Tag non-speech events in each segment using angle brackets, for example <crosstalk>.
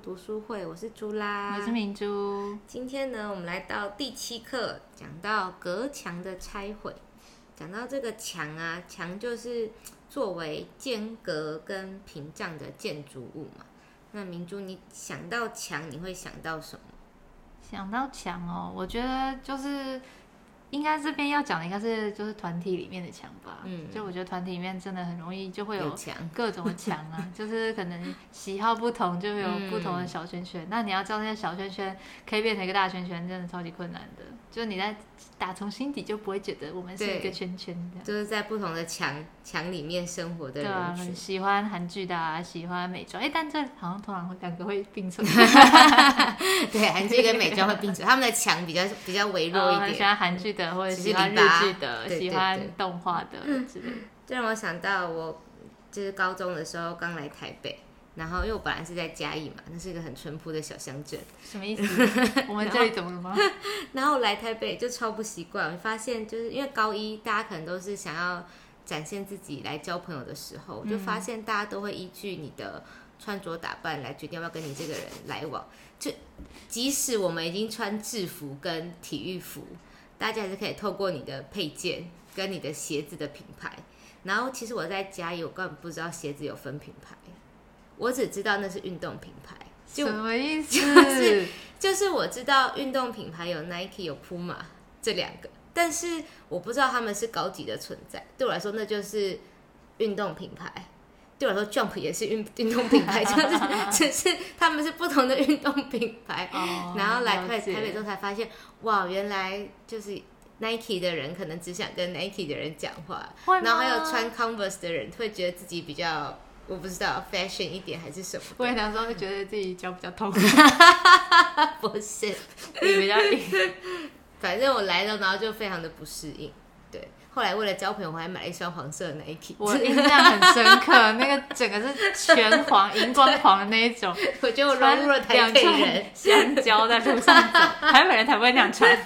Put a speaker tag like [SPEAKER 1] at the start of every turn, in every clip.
[SPEAKER 1] 读书会，我是朱拉，
[SPEAKER 2] 我是明珠。
[SPEAKER 1] 今天呢，我们来到第七课，讲到隔墙的拆毁。讲到这个墙啊，墙就是作为间隔跟屏障的建筑物嘛。那明珠，你想到墙，你会想到什么？
[SPEAKER 2] 想到墙哦，我觉得就是应该这边要讲的应该是就是团体里面的墙吧。嗯，就我觉得团体里面真的很容易就会有
[SPEAKER 1] 墙，
[SPEAKER 2] 各种的墙啊，<laughs> 就是可能喜好不同就会有不同的小圈圈。那你要知道那些小圈圈可以变成一个大圈圈，真的超级困难的。就是你在打从心底就不会觉得我们是一个圈圈的，
[SPEAKER 1] 就是在不同的墙墙里面生活的人群，
[SPEAKER 2] 喜欢韩剧的，啊，喜欢美妆，哎，但这好像通常会两个会并存，<laughs>
[SPEAKER 1] 对，韩剧跟美妆会并存，<laughs> 他们的墙比较比较微弱一点，
[SPEAKER 2] 喜欢韩剧的或者喜欢日剧的，喜欢动画的之类，
[SPEAKER 1] 这让我想到我就是高中的时候刚来台北。然后，因为我本来是在嘉义嘛，那是一个很淳朴的小乡镇。
[SPEAKER 2] 什么意思？<laughs> 我们这里怎么了吗？<laughs>
[SPEAKER 1] 然后来台北就超不习惯。我发现，就是因为高一大家可能都是想要展现自己来交朋友的时候，我就发现大家都会依据你的穿着打扮来决定要不要跟你这个人来往。就即使我们已经穿制服跟体育服，大家还是可以透过你的配件跟你的鞋子的品牌。然后，其实我在嘉义，我根本不知道鞋子有分品牌。我只知道那是运动品牌，
[SPEAKER 2] 什么意思？
[SPEAKER 1] 就是就是我知道运动品牌有 Nike 有 Puma 这两个，但是我不知道他们是高级的存在。对我来说，那就是运动品牌。对我来说，Jump 也是运运动品牌，<laughs> 就是只是他们是不同的运动品牌。然后来台台北之后才发现，哇，原来就是 Nike 的人可能只想跟 Nike 的人讲话，然后还有穿 Converse 的人会觉得自己比较。我不知道 fashion 一点还是什么。
[SPEAKER 2] 我有时候会觉得自己脚比较痛。<laughs>
[SPEAKER 1] 不是，
[SPEAKER 2] 你比较硬。<laughs>
[SPEAKER 1] 反正我来了，然后就非常的不适应。对，后来为了交朋友，我还买了一双黄色的 Nike。
[SPEAKER 2] 我印象很深刻，<laughs> 那个整个是全黄、荧光黄的那一种。
[SPEAKER 1] 我觉得我融入了台北人，
[SPEAKER 2] 香蕉在路上走，台北人才不会那样穿。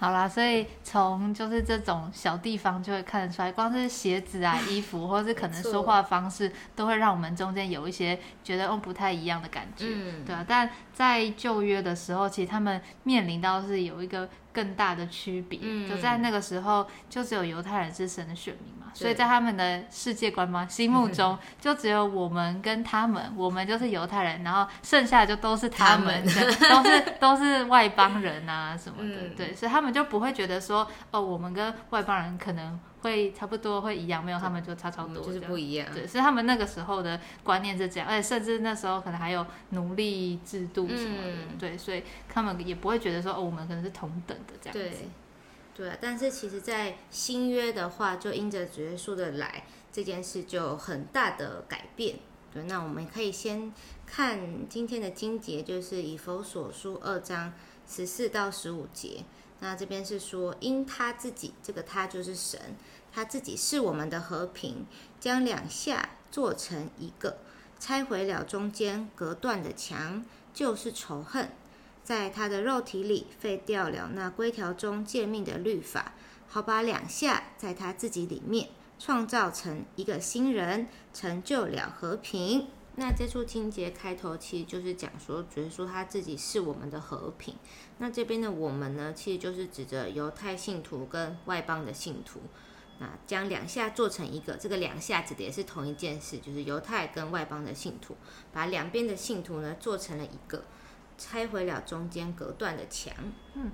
[SPEAKER 2] 好啦，所以从就是这种小地方就会看得出来，光是鞋子啊、<laughs> 衣服，或是可能说话方式，都会让我们中间有一些觉得哦不太一样的感觉，对啊。但在旧约的时候，其实他们面临到是有一个更大的区别，就在那个时候，就只有犹太人是神的选民嘛。所以在他们的世界观嘛？心目中 <laughs> 就只有我们跟他们，我们就是犹太人，然后剩下的就都是他们，都是 <laughs> 都是外邦人啊什么的。对，所以他们就不会觉得说，哦，我们跟外邦人可能会差不多会一样，没有他们就差超多，
[SPEAKER 1] 就是不一样。
[SPEAKER 2] 对，所以他们那个时候的观念是这样，而且甚至那时候可能还有奴隶制度什么的。对，所以他们也不会觉得说，哦，我们可能是同等的这样子。
[SPEAKER 1] 对，但是其实，在新约的话，就因着主耶稣的来，这件事就很大的改变。对，那我们可以先看今天的经节，就是以佛所书二章十四到十五节。那这边是说，因他自己，这个他就是神，他自己是我们的和平，将两下做成一个，拆毁了中间隔断的墙，就是仇恨。在他的肉体里废掉了那规条中诫命的律法，好把两下在他自己里面创造成一个新人，成就了和平。那这处经节开头其实就是讲说，主耶稣他自己是我们的和平。那这边的我们呢，其实就是指着犹太信徒跟外邦的信徒。那将两下做成一个，这个两下指的也是同一件事，就是犹太跟外邦的信徒，把两边的信徒呢做成了一个。拆毁了中间隔断的墙。
[SPEAKER 2] 嗯，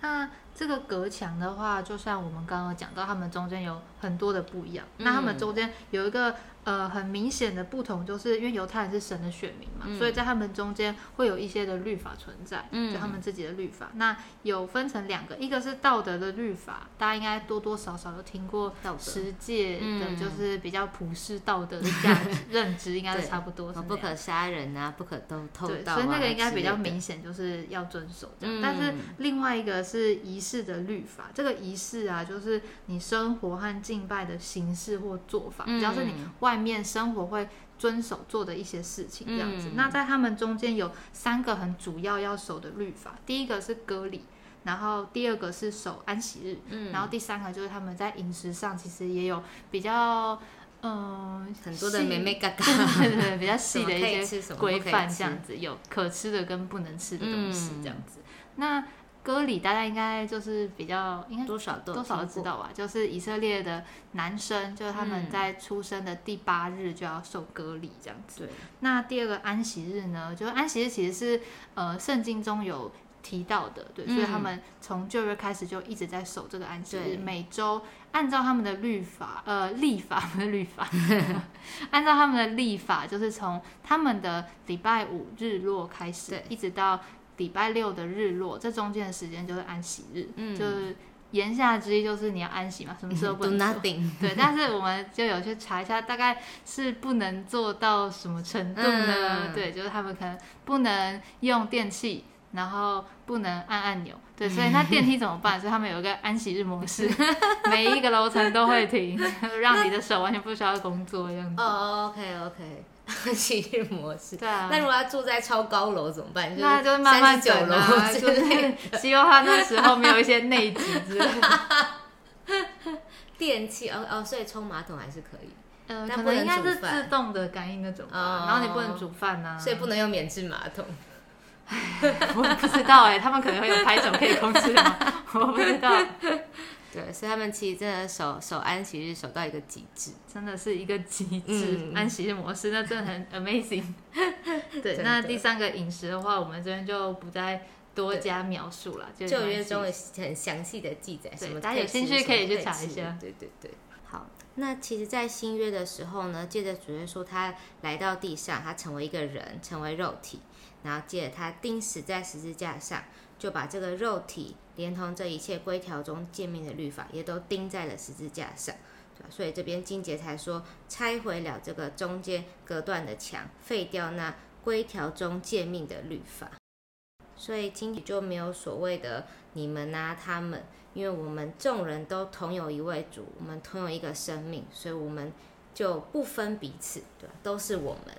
[SPEAKER 2] 那这个隔墙的话，就像我们刚刚讲到，他们中间有很多的不一样。那他们中间有一个。呃，很明显的不同，就是因为犹太人是神的选民嘛，所以在他们中间会有一些的律法存在，就他们自己的律法。那有分成两个，一个是道德的律法，大家应该多多少少有听过十诫的，就是比较普世道德的价值认知，应该是差不多。
[SPEAKER 1] 不可杀人啊，不可偷偷盗
[SPEAKER 2] 啊，所以那个应该比较明显，就是要遵守这样。但是另外一个是仪式的律法，这个仪式啊，就是你生活和敬拜的形式或做法，只要是你外。面生活会遵守做的一些事情，这样子。那在他们中间有三个很主要要守的律法，第一个是割礼，然后第二个是守安息日，然后第三个就是他们在饮食上其实也有比较嗯，
[SPEAKER 1] 很多的美美嘎嘎，<laughs>
[SPEAKER 2] 对对对，比较细的一些规范，这样子有可吃的跟不能吃的东西
[SPEAKER 1] 嗯
[SPEAKER 2] 这样子。那割礼大家应该就是比较应该
[SPEAKER 1] 多少都
[SPEAKER 2] 多少都知道吧？就是以色列的男生，就是他们
[SPEAKER 1] 嗯
[SPEAKER 2] 在出生的第八日就要受割礼这样子。
[SPEAKER 1] 对，
[SPEAKER 2] 那第二个安息日呢，就是安息日其实是呃圣经中有提到的，对，所以他
[SPEAKER 1] 嗯
[SPEAKER 2] 们从旧约开始就一直在守这个安息
[SPEAKER 1] 对
[SPEAKER 2] 日，每周按照他们的律法，呃，立法不是律法，<laughs> 按照他们的立法，就是从他们的礼拜五日落开始，一直到礼拜六的日落，这中间的时间就是安息日，
[SPEAKER 1] 嗯
[SPEAKER 2] 就是言下之意就是你要安息嘛，什么事 <laughs> 都不能对，但是我们就有去查一下，大概是不能做到什么程度呢？
[SPEAKER 1] 嗯
[SPEAKER 2] 对，就是他们可能不能用电器，然后不能按按钮。对，<laughs> 所以那电梯怎么办？所以他们有一个安息日模式，<laughs> 每一个楼层都会停，让你的手完全不需要工作这样子。
[SPEAKER 1] 哦，OK OK，安息日模式。
[SPEAKER 2] 对啊，
[SPEAKER 1] 那如果他住在超高楼怎么办？
[SPEAKER 2] 那就是慢慢
[SPEAKER 1] 九楼
[SPEAKER 2] 啊，
[SPEAKER 1] 之
[SPEAKER 2] 就
[SPEAKER 1] 类
[SPEAKER 2] 是 <laughs> 希望他那时候没有一些内急之类的。
[SPEAKER 1] 电器哦哦，所以冲马桶还是可以，
[SPEAKER 2] 呃，
[SPEAKER 1] 但不能
[SPEAKER 2] 可能应该是
[SPEAKER 1] 煮饭
[SPEAKER 2] 自动的感应那种吧，
[SPEAKER 1] 哦
[SPEAKER 2] 然后你不能煮饭呐、
[SPEAKER 1] 所以不能用免治马桶。
[SPEAKER 2] 我不知道哎、他们可能会有拍手可以控制吗？我不知道，
[SPEAKER 1] 对，所以他们其实真的守守安息日守到一个极致。
[SPEAKER 2] 真的是一个极致、
[SPEAKER 1] 嗯 <laughs>
[SPEAKER 2] 安息日模式，那真的很 <laughs> amazing。<laughs> 对，那第三个饮食的话，我们这边就不再多加描述了，就
[SPEAKER 1] 旧约中
[SPEAKER 2] 有
[SPEAKER 1] 有很详细的记载，什么
[SPEAKER 2] 大家有兴趣可以去查一下
[SPEAKER 1] 对对对。好，那其实，在新约的时候呢，借着主耶稣他来到地上，他成为一个人，成为肉体，然后借着他钉死在十字架上，就把这个肉体连同这一切规条中诫命的律法，也都钉在了十字架上。对吧所以这边经节才说，拆毁了这个中间隔断的墙，废掉那规条中诫命的律法。所以经节就没有所谓的你们啊、他们，因为我们众人都同有一位主，我们同有一个生命，所以我们就不分彼此，对吧？都是我们。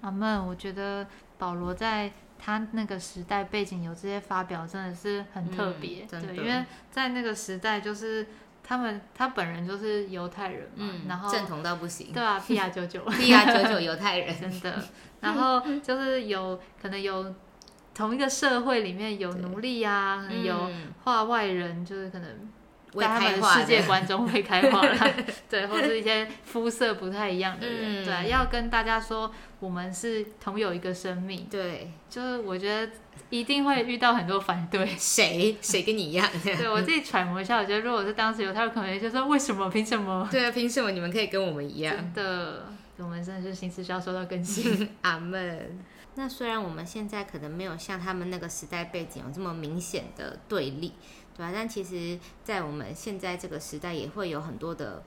[SPEAKER 2] 阿门，我觉得保罗在他那个时代背景有这些发表，真的是很特别。
[SPEAKER 1] 嗯真的
[SPEAKER 2] 对，因为在那个时代，就是他们他本人就是犹太人嘛，
[SPEAKER 1] 嗯，
[SPEAKER 2] 然后
[SPEAKER 1] 正统到不行。
[SPEAKER 2] 对啊，P R 九九，<laughs>
[SPEAKER 1] P R 九九犹太人，<laughs>
[SPEAKER 2] 真的。然后 <laughs> 就是有可能有同一个社会里面有奴隶啊，有
[SPEAKER 1] 嗯
[SPEAKER 2] 化外人，就是可能
[SPEAKER 1] 未
[SPEAKER 2] 在他们世界
[SPEAKER 1] 的
[SPEAKER 2] 观中会开化了，<laughs> 对，或是一些肤色不太一样的人，
[SPEAKER 1] 嗯
[SPEAKER 2] 对啊，要跟大家说我们是同有一个生命，
[SPEAKER 1] 对，
[SPEAKER 2] 就是我觉得一定会遇到很多反对。<laughs>
[SPEAKER 1] 谁谁跟你一样？<laughs>
[SPEAKER 2] 对我自己揣摩一下，我觉得如果是当时犹太人，可能就说为什么，凭什么？
[SPEAKER 1] 对啊，凭什么你们可以跟我们一样？
[SPEAKER 2] 真的，我们真的是心思需要受到更新。
[SPEAKER 1] 阿门。那虽然我们现在可能没有像他们那个时代背景有这么明显的对立，对吧、但其实，在我们现在这个时代，也会有很多的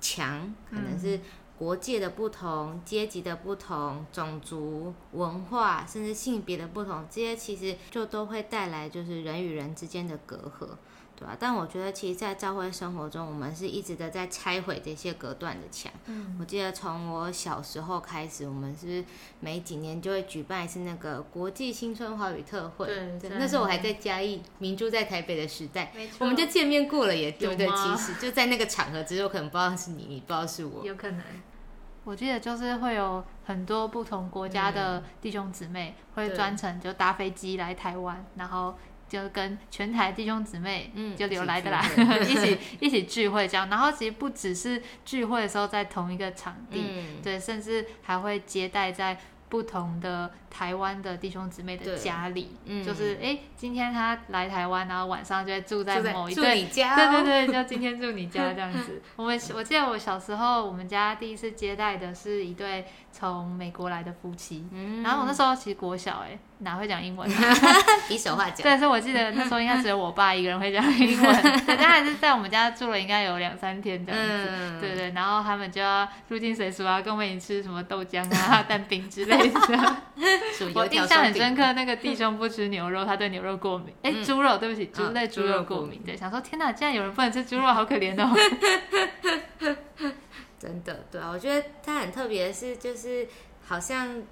[SPEAKER 1] 墙，可能是国界的不同、阶级的不同、种族、文化，甚至性别的不同，这些其实就都会带来就是人与人之间的隔阂。对吧、但我觉得，其实，在教会生活中，我们是一直的在拆毁这些隔断的墙。
[SPEAKER 2] 嗯
[SPEAKER 1] 我记得从我小时候开始，我们是不是每几年就会举办一次那个国际新春华语特会？
[SPEAKER 2] 对对
[SPEAKER 1] 那时候我还在嘉义，明珠在台北的时代，
[SPEAKER 2] 没错
[SPEAKER 1] 我们就见面过了也，对不对？其实就在那个场合，只是我可能不知道是你，你不知道是我。
[SPEAKER 2] 有可能。我记得就是会有很多不同国家的弟兄姊妹会专程就搭飞机来台湾，然后就跟全台弟兄姊妹
[SPEAKER 1] 嗯
[SPEAKER 2] 就留来的啦，一起 <laughs> 一起聚会这样。然后其实不只是聚会的时候在同一个场地，
[SPEAKER 1] 嗯，
[SPEAKER 2] 对，甚至还会接待在不同的台湾的弟兄姊妹的家里，
[SPEAKER 1] 嗯。
[SPEAKER 2] 就是哎，诶今天他来台湾，然后晚上就会住在某一对
[SPEAKER 1] 你家、<laughs>
[SPEAKER 2] 对
[SPEAKER 1] 哦，
[SPEAKER 2] 对对，就今天住你家这样子。<laughs> 我们我记得我小时候，我们家第一次接待的是一对从美国来的夫妻，
[SPEAKER 1] 嗯。
[SPEAKER 2] 然后我那时候其实国小哎、哪会讲英文、啊？<laughs>
[SPEAKER 1] 比手画脚，
[SPEAKER 2] 对，所以我记得那时候应该只有我爸一个人会讲英文。<laughs> 对，他还是在我们家住了应该有两三天这样子。
[SPEAKER 1] 嗯，
[SPEAKER 2] 对对，然后他们就要入境随俗啊，跟我们一起吃什么豆浆啊、<laughs> 蛋饼之类的。我印象很深刻，那个弟兄不吃牛肉，他对牛肉过敏。哎、
[SPEAKER 1] 嗯
[SPEAKER 2] 猪肉，对不起，猪
[SPEAKER 1] 嗯
[SPEAKER 2] 类猪
[SPEAKER 1] 猪肉过
[SPEAKER 2] 肉过敏。对，想说天哪，竟然有人不能吃猪肉，好可怜哦。
[SPEAKER 1] 真的，对啊，我觉得他很特别是，就是好像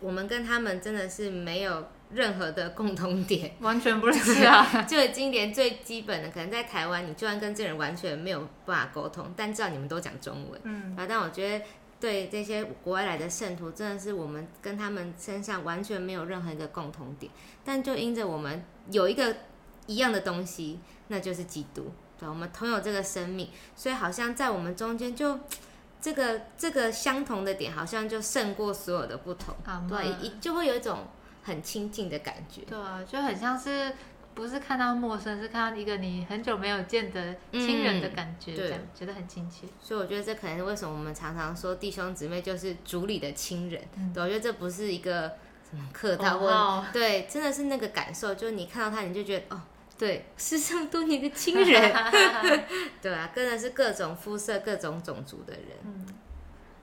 [SPEAKER 1] 我们跟他们真的是没有任何的共同点，<laughs>
[SPEAKER 2] 完全不认识啊。
[SPEAKER 1] 就已经连最基本的，可能在台湾，你就算跟这人完全没有办法沟通，但至少你们都讲中文。
[SPEAKER 2] 嗯，
[SPEAKER 1] 啊，但我觉得对这些国外来的圣徒，真的是我们跟他们身上完全没有任何一个共同点，但就因着我们有一个一样的东西，那就是基督。对，我们同有这个生命，所以好像在我们中间就。这个这个相同的点，好像就胜过所有的不同，对，一就会有一种很亲近的感觉。
[SPEAKER 2] 对啊，就很像是不是看到陌生，是看到一个你很久没有见的亲人的感觉，这样觉得很亲切。
[SPEAKER 1] 所以我觉得这可能是为什么我们常常说弟兄姊妹就是主里的亲人。对，我觉得这不是一个什么客套或对，真的是那个感受，就是你看到他，你就觉得哦。对，是这么多年的亲人，<laughs> 对啊，跟的是各种肤色、各种种族的人。嗯，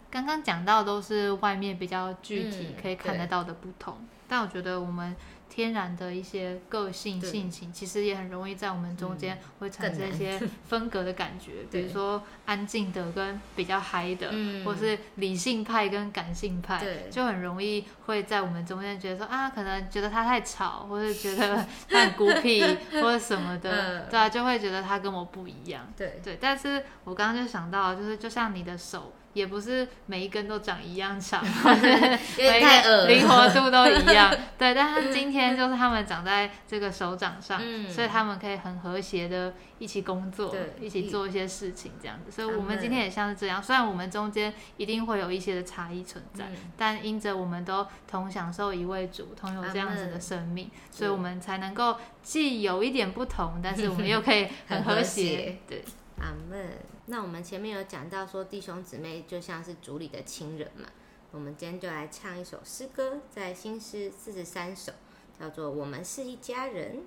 [SPEAKER 2] 刚刚讲到都是外面比较具体可以看得到的不同，但我觉得我们。天然的一些个性性情，其实也很容易在我们中间会产生一些 <laughs> 分隔的感觉。比如说安静的跟比较嗨的，或是理性派跟感性派，就很容易会在我们中间觉得说啊，可能觉得他太吵，或是觉得 <laughs> 他很孤僻或者什么的，对啊，就会觉得他跟我不一样。
[SPEAKER 1] 对
[SPEAKER 2] 对，但是我刚刚就想到，就是就像你的手。也不是每一根都长一样长，<laughs>
[SPEAKER 1] 每个
[SPEAKER 2] 灵活度都一样。<laughs> 对，但是今天就是他们长在这个手掌上，所以他们可以很和谐的一起工作，一起做一些事情这样子。所以我们今天也像是这样，虽然我们中间一定会有一些的差异存在，但因着我们都同享受一位主，同有这样子的生命，所以我们才能够既有一点不同，但是我们又可以很和谐。对，
[SPEAKER 1] 阿门。那我们前面有讲到说弟兄姊妹就像是主里的亲人嘛，我们今天就来唱一首诗歌，在新诗四十三首，叫做《我们是一家人》。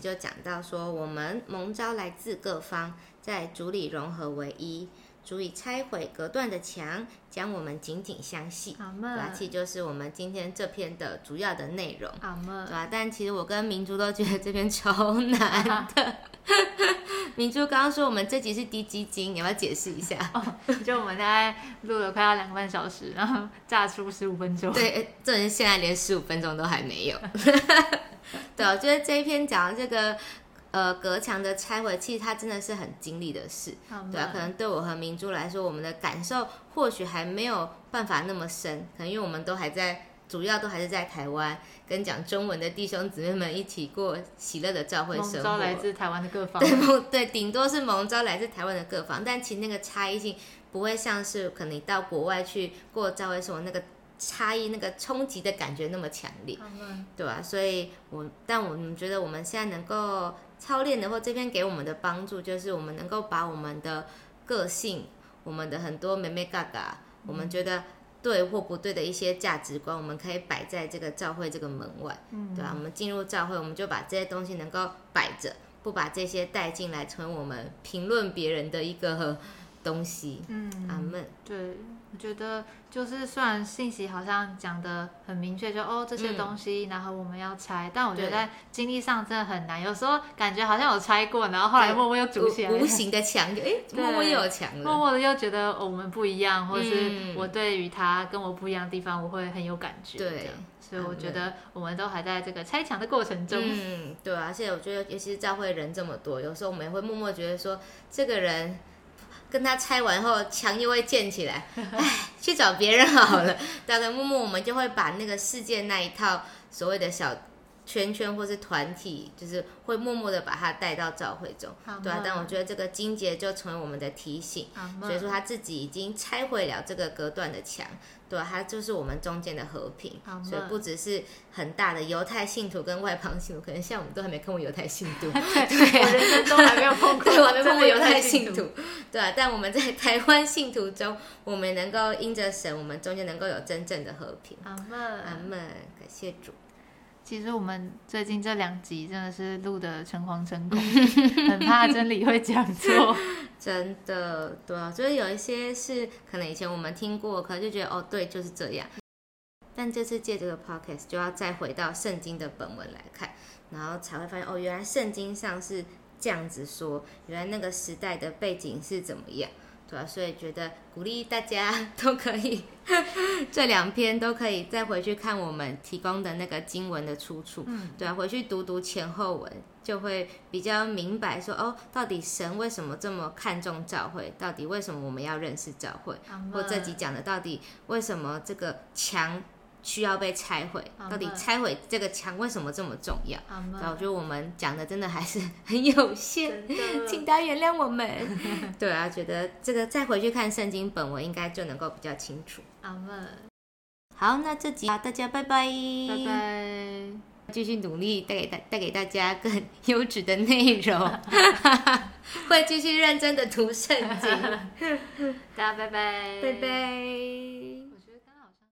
[SPEAKER 1] 就讲到说，我们蒙招来自各方，在主里融合为一，足以拆毁隔断的墙，将我们紧紧相系。
[SPEAKER 2] 阿门。
[SPEAKER 1] 其实就是我们今天这篇的主要的内容。
[SPEAKER 2] 阿门。
[SPEAKER 1] 对吧？但其实我跟明珠都觉得这篇超难的。<laughs> 明珠刚刚说我们这集是低基金，你要不要解释一下？
[SPEAKER 2] 哦就我们大概录了快要两个半小时，然后炸出十五分钟。
[SPEAKER 1] 对，这人现在连十五分钟都还没有。<laughs> <laughs> 对，我觉得这一篇讲这个呃隔墙的拆毁，其实它真的是很经历的事，对啊，可能对我和明珠来说，我们的感受或许还没有办法那么深，可能因为我们都还在。主要都还是在台湾，跟讲中文的弟兄姊妹们一起过喜乐的教会生活。蒙
[SPEAKER 2] 召来自台湾的各 <laughs> 方。
[SPEAKER 1] 对，蒙对，顶多是蒙召来自台湾的各方，但其实那个差异性不会像是可能你到国外去过教会生活那个差异、那个冲击的感觉那么强烈，对吧？所以，我但我们觉得我们现在能够操练的，或这边给我们的帮助，就是我们能够把我们的个性、我们的很多美美嘎嘎，我们觉得。对或不对的一些价值观，我们可以摆在这个教会这个门外，对吧？我们进入教会，我们就把这些东西能够摆着，不把这些带进来，成为我们评论别人的一个东西。嗯，阿门。
[SPEAKER 2] 对。我觉得就是虽然信息好像讲的很明确，就哦这些东西，然后我们要拆，但我觉得在经历上真的很难。有时候感觉好像有拆过，然后后来默默又筑起来，
[SPEAKER 1] 无形的墙，哎，默默又有墙了。
[SPEAKER 2] 默默的又觉得我们不一样，或是我对于他跟我不一样的地方，我会很有感觉。对，所以我觉得我们都还在这个拆墙的过程中。
[SPEAKER 1] 嗯，对啊，而且我觉得尤其是教会人这么多，有时候我们也会默默觉得说这个人。跟他拆完后，墙又会建起来，<laughs> 哎，去找别人好了。<laughs> 大概木木我们就会把那个世界那一套所谓的小圈圈或是团体，就是会默默的把他带到教会中，对啊。但我觉得这个金节就成为我们的提醒，所以说他自己已经拆毁了这个隔断的墙。对，他就是我们中间的和平，所以不只是很大的犹太信徒跟外邦信徒，可能像我们都还没看过犹太信徒，<laughs>
[SPEAKER 2] 对，我人生都还没有碰过，<laughs>
[SPEAKER 1] 对，我还没碰过犹太信徒，对啊。但我们在台湾信徒中，我们能够因着神，我们中间能够有真正的和平。
[SPEAKER 2] 阿门，
[SPEAKER 1] 阿门，感谢主。
[SPEAKER 2] 其实我们最近这两集真的是录的诚惶诚恐，<laughs> 很怕真理会讲错。<laughs>
[SPEAKER 1] 真的，对啊，就是有一些是可能以前我们听过，可能就觉得哦，对，就是这样。但这次借这个 podcast 就要再回到圣经的本文来看，然后才会发现哦，原来圣经上是这样子说，原来那个时代的背景是怎么样。对啊，所以觉得鼓励大家 <laughs> 都可以，<laughs> 这两篇都可以再回去看我们提供的那个经文的出处。嗯，对啊，回去读读前后文，就会比较明白说哦，到底神为什么这么看重教会？到底为什么我们要认识教会？或这集讲的到底为什么这个墙？需要被拆毁，到底拆毁这个墙为什么这么重要？然后我觉得我们讲的真的还是很有限，<laughs> 请大家原谅我们。<laughs> 对啊，觉得这个再回去看圣经本文，应该就能够比较清楚。
[SPEAKER 2] 阿门。
[SPEAKER 1] 好，那这集啊大家拜拜，
[SPEAKER 2] 拜拜，
[SPEAKER 1] 继续努力带给大带给大家更优质的内容，<laughs> 会继续认真的读圣经。
[SPEAKER 2] 大家拜拜，
[SPEAKER 1] 拜拜。